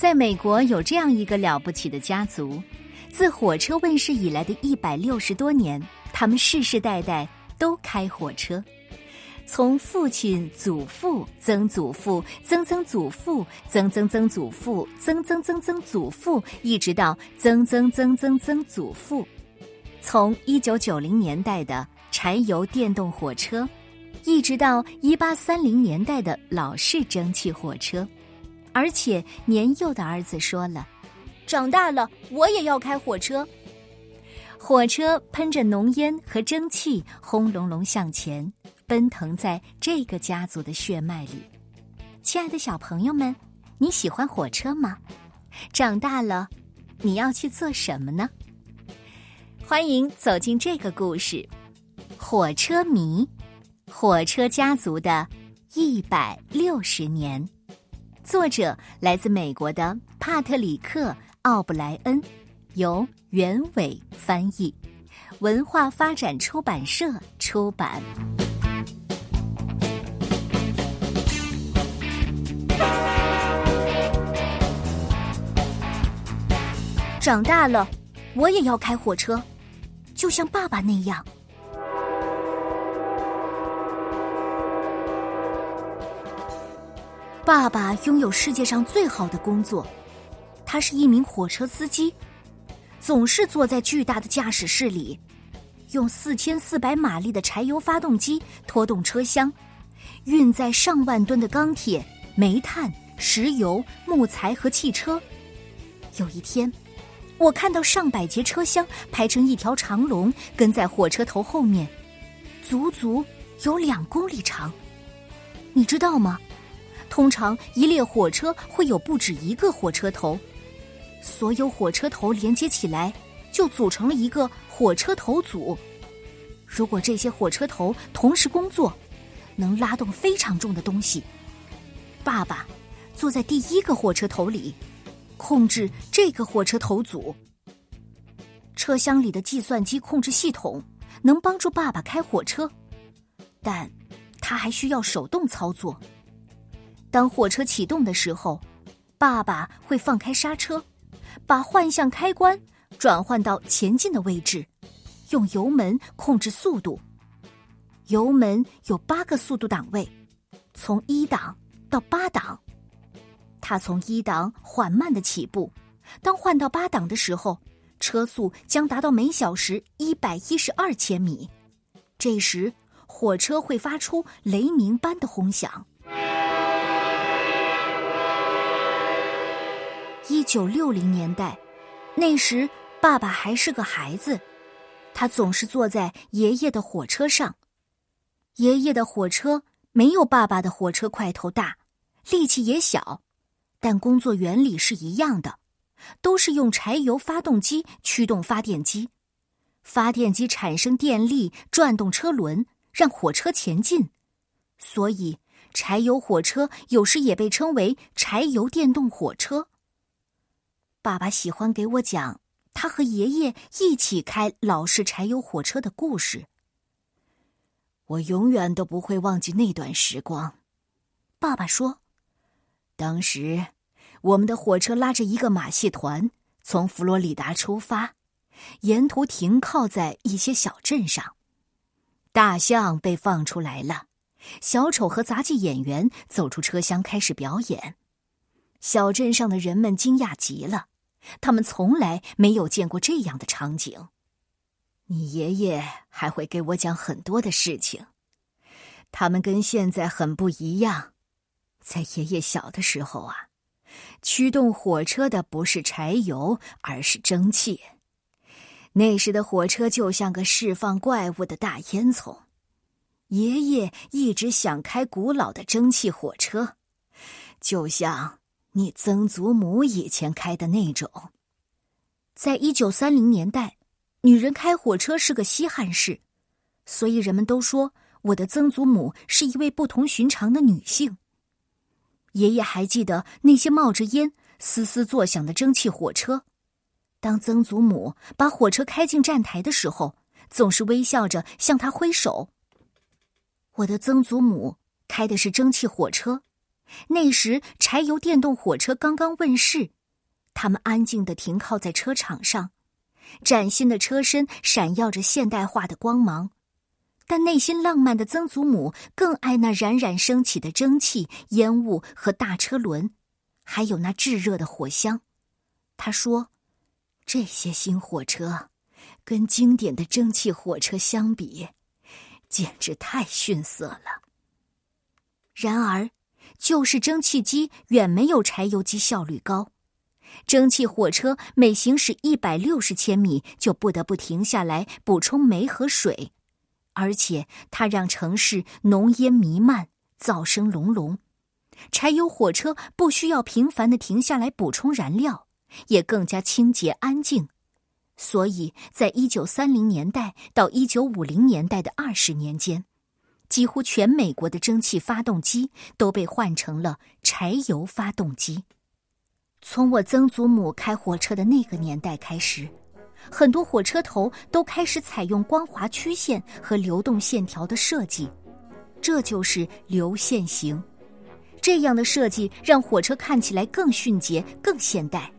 在美国有这样一个了不起的家族，自火车问世以来的一百六十多年，他们世世代代都开火车。从父亲、祖父、曾祖父、曾曾祖父、曾曾曾祖父、曾曾曾曾祖父，一直到曾曾曾曾曾祖父。从一九九零年代的柴油电动火车，一直到一八三零年代的老式蒸汽火车，而且年幼的儿子说了：“长大了我也要开火车。”火车喷着浓烟和蒸汽，轰隆隆向前。奔腾在这个家族的血脉里，亲爱的小朋友们，你喜欢火车吗？长大了，你要去做什么呢？欢迎走进这个故事，《火车迷》，火车家族的一百六十年。作者来自美国的帕特里克·奥布莱恩，由袁伟翻译，文化发展出版社出版。长大了，我也要开火车，就像爸爸那样。爸爸拥有世界上最好的工作，他是一名火车司机，总是坐在巨大的驾驶室里，用四千四百马力的柴油发动机拖动车厢，运载上万吨的钢铁、煤炭、石油、木材和汽车。有一天。我看到上百节车厢排成一条长龙，跟在火车头后面，足足有两公里长。你知道吗？通常一列火车会有不止一个火车头，所有火车头连接起来就组成了一个火车头组。如果这些火车头同时工作，能拉动非常重的东西。爸爸坐在第一个火车头里。控制这个火车头组，车厢里的计算机控制系统能帮助爸爸开火车，但他还需要手动操作。当火车启动的时候，爸爸会放开刹车，把换向开关转换到前进的位置，用油门控制速度。油门有八个速度档位，从一档到八档。他从一档缓慢的起步，当换到八档的时候，车速将达到每小时一百一十二千米。这时，火车会发出雷鸣般的轰响。一九六零年代，那时爸爸还是个孩子，他总是坐在爷爷的火车上。爷爷的火车没有爸爸的火车块头大，力气也小。但工作原理是一样的，都是用柴油发动机驱动发电机，发电机产生电力，转动车轮，让火车前进。所以，柴油火车有时也被称为柴油电动火车。爸爸喜欢给我讲他和爷爷一起开老式柴油火车的故事。我永远都不会忘记那段时光，爸爸说。当时，我们的火车拉着一个马戏团从佛罗里达出发，沿途停靠在一些小镇上。大象被放出来了，小丑和杂技演员走出车厢开始表演。小镇上的人们惊讶极了，他们从来没有见过这样的场景。你爷爷还会给我讲很多的事情，他们跟现在很不一样。在爷爷小的时候啊，驱动火车的不是柴油，而是蒸汽。那时的火车就像个释放怪物的大烟囱。爷爷一直想开古老的蒸汽火车，就像你曾祖母以前开的那种。在一九三零年代，女人开火车是个稀罕事，所以人们都说我的曾祖母是一位不同寻常的女性。爷爷还记得那些冒着烟、嘶嘶作响的蒸汽火车。当曾祖母把火车开进站台的时候，总是微笑着向他挥手。我的曾祖母开的是蒸汽火车，那时柴油电动火车刚刚问世，他们安静的停靠在车场上，崭新的车身闪耀着现代化的光芒。但内心浪漫的曾祖母更爱那冉冉升起的蒸汽、烟雾和大车轮，还有那炙热的火香。他说：“这些新火车，跟经典的蒸汽火车相比，简直太逊色了。”然而，就是蒸汽机远没有柴油机效率高。蒸汽火车每行驶一百六十千米，就不得不停下来补充煤和水。而且它让城市浓烟弥漫，噪声隆隆。柴油火车不需要频繁的停下来补充燃料，也更加清洁安静。所以在一九三零年代到一九五零年代的二十年间，几乎全美国的蒸汽发动机都被换成了柴油发动机。从我曾祖母开火车的那个年代开始。很多火车头都开始采用光滑曲线和流动线条的设计，这就是流线型。这样的设计让火车看起来更迅捷、更现代。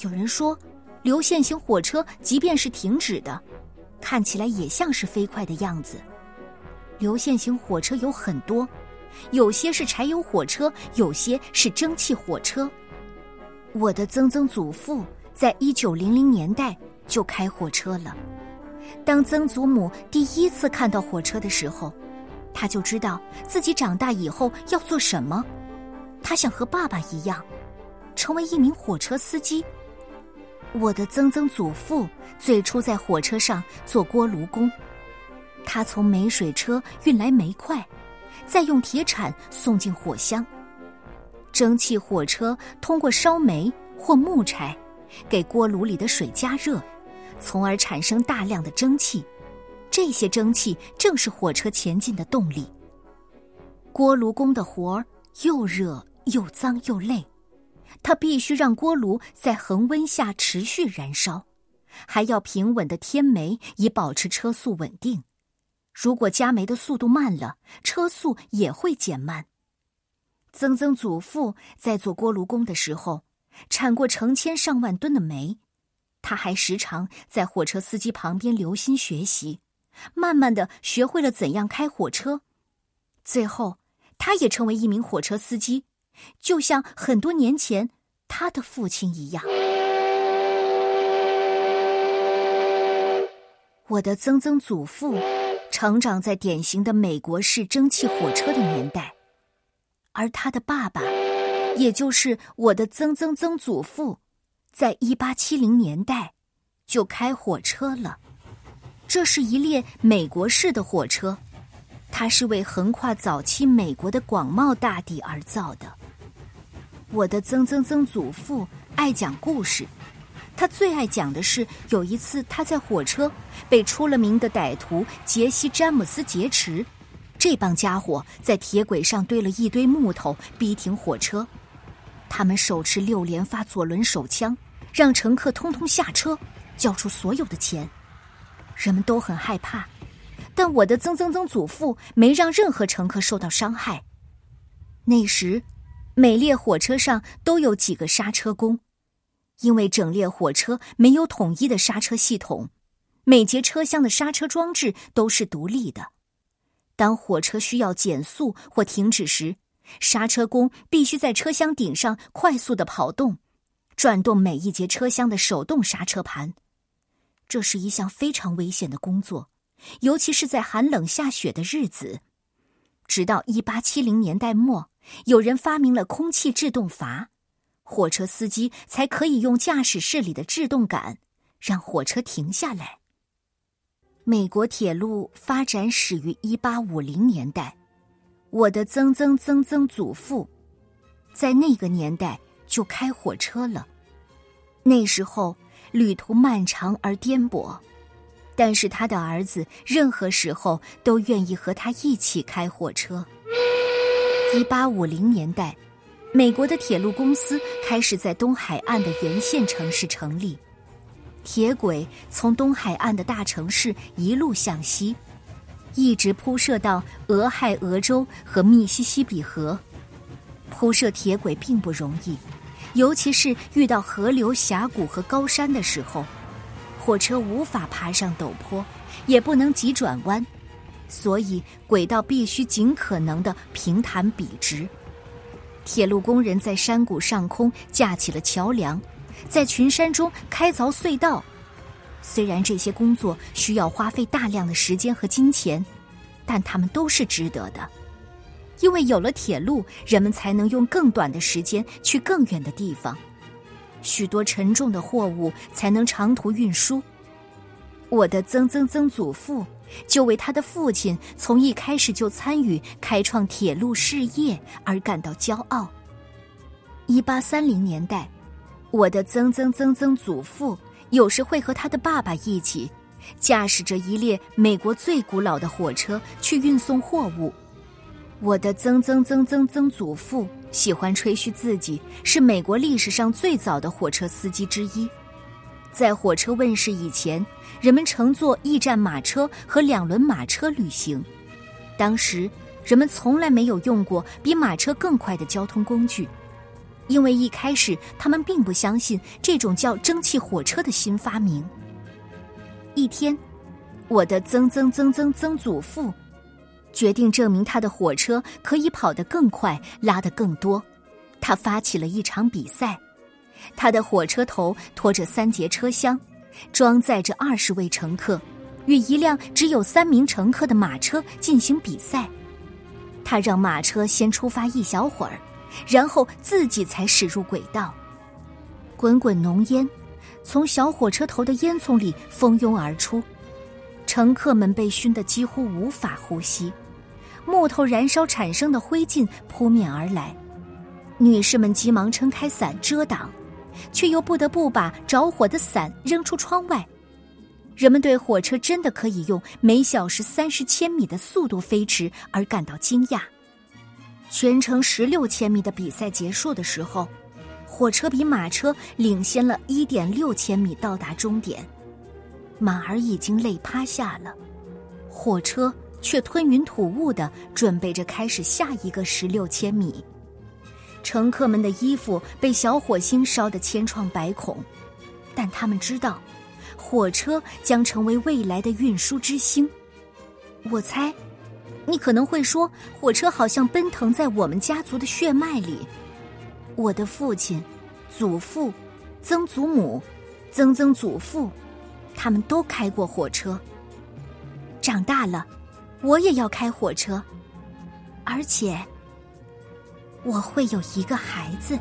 有人说，流线型火车即便是停止的，看起来也像是飞快的样子。流线型火车有很多，有些是柴油火车，有些是蒸汽火车。我的曾曾祖父在一九零零年代。就开火车了。当曾祖母第一次看到火车的时候，他就知道自己长大以后要做什么。他想和爸爸一样，成为一名火车司机。我的曾曾祖父最初在火车上做锅炉工，他从煤水车运来煤块，再用铁铲送进火箱。蒸汽火车通过烧煤或木柴，给锅炉里的水加热。从而产生大量的蒸汽，这些蒸汽正是火车前进的动力。锅炉工的活儿又热又脏又累，他必须让锅炉在恒温下持续燃烧，还要平稳的添煤以保持车速稳定。如果加煤的速度慢了，车速也会减慢。曾曾祖父在做锅炉工的时候，铲过成千上万吨的煤。他还时常在火车司机旁边留心学习，慢慢的学会了怎样开火车。最后，他也成为一名火车司机，就像很多年前他的父亲一样。我的曾曾祖父成长在典型的美国式蒸汽火车的年代，而他的爸爸，也就是我的曾曾曾祖父。在一八七零年代，就开火车了。这是一列美国式的火车，它是为横跨早期美国的广袤大地而造的。我的曾曾曾祖父爱讲故事，他最爱讲的是有一次他在火车被出了名的歹徒杰西·詹姆斯劫持，这帮家伙在铁轨上堆了一堆木头，逼停火车。他们手持六连发左轮手枪。让乘客通通下车，交出所有的钱。人们都很害怕，但我的曾曾曾祖父没让任何乘客受到伤害。那时，每列火车上都有几个刹车工，因为整列火车没有统一的刹车系统，每节车厢的刹车装置都是独立的。当火车需要减速或停止时，刹车工必须在车厢顶上快速的跑动。转动每一节车厢的手动刹车盘，这是一项非常危险的工作，尤其是在寒冷下雪的日子。直到一八七零年代末，有人发明了空气制动阀，火车司机才可以用驾驶室里的制动杆让火车停下来。美国铁路发展始于一八五零年代，我的曾曾曾曾祖父在那个年代。就开火车了。那时候旅途漫长而颠簸，但是他的儿子任何时候都愿意和他一起开火车。一八五零年代，美国的铁路公司开始在东海岸的沿线城市成立，铁轨从东海岸的大城市一路向西，一直铺设到俄亥俄州和密西西比河。铺设铁轨并不容易，尤其是遇到河流、峡谷和高山的时候，火车无法爬上陡坡，也不能急转弯，所以轨道必须尽可能的平坦笔直。铁路工人在山谷上空架起了桥梁，在群山中开凿隧道。虽然这些工作需要花费大量的时间和金钱，但他们都是值得的，因为有了铁路，人们才能用更短的时间去更远的地方，许多沉重的货物才能长途运输。我的曾曾曾祖父就为他的父亲从一开始就参与开创铁路事业而感到骄傲。一八三零年代，我的曾曾曾曾祖父。有时会和他的爸爸一起，驾驶着一列美国最古老的火车去运送货物。我的曾曾曾曾曾祖父喜欢吹嘘自己是美国历史上最早的火车司机之一。在火车问世以前，人们乘坐驿站马车和两轮马车旅行。当时，人们从来没有用过比马车更快的交通工具。因为一开始他们并不相信这种叫蒸汽火车的新发明。一天，我的曾曾曾曾曾祖父决定证明他的火车可以跑得更快，拉得更多。他发起了一场比赛。他的火车头拖着三节车厢，装载着二十位乘客，与一辆只有三名乘客的马车进行比赛。他让马车先出发一小会儿。然后自己才驶入轨道，滚滚浓烟从小火车头的烟囱里蜂拥而出，乘客们被熏得几乎无法呼吸，木头燃烧产生的灰烬扑面而来，女士们急忙撑开伞遮挡，却又不得不把着火的伞扔出窗外。人们对火车真的可以用每小时三十千米的速度飞驰而感到惊讶。全程十六千米的比赛结束的时候，火车比马车领先了一点六千米到达终点，马儿已经累趴下了，火车却吞云吐雾的准备着开始下一个十六千米。乘客们的衣服被小火星烧得千疮百孔，但他们知道，火车将成为未来的运输之星。我猜。你可能会说，火车好像奔腾在我们家族的血脉里。我的父亲、祖父、曾祖母、曾曾祖父，他们都开过火车。长大了，我也要开火车，而且我会有一个孩子。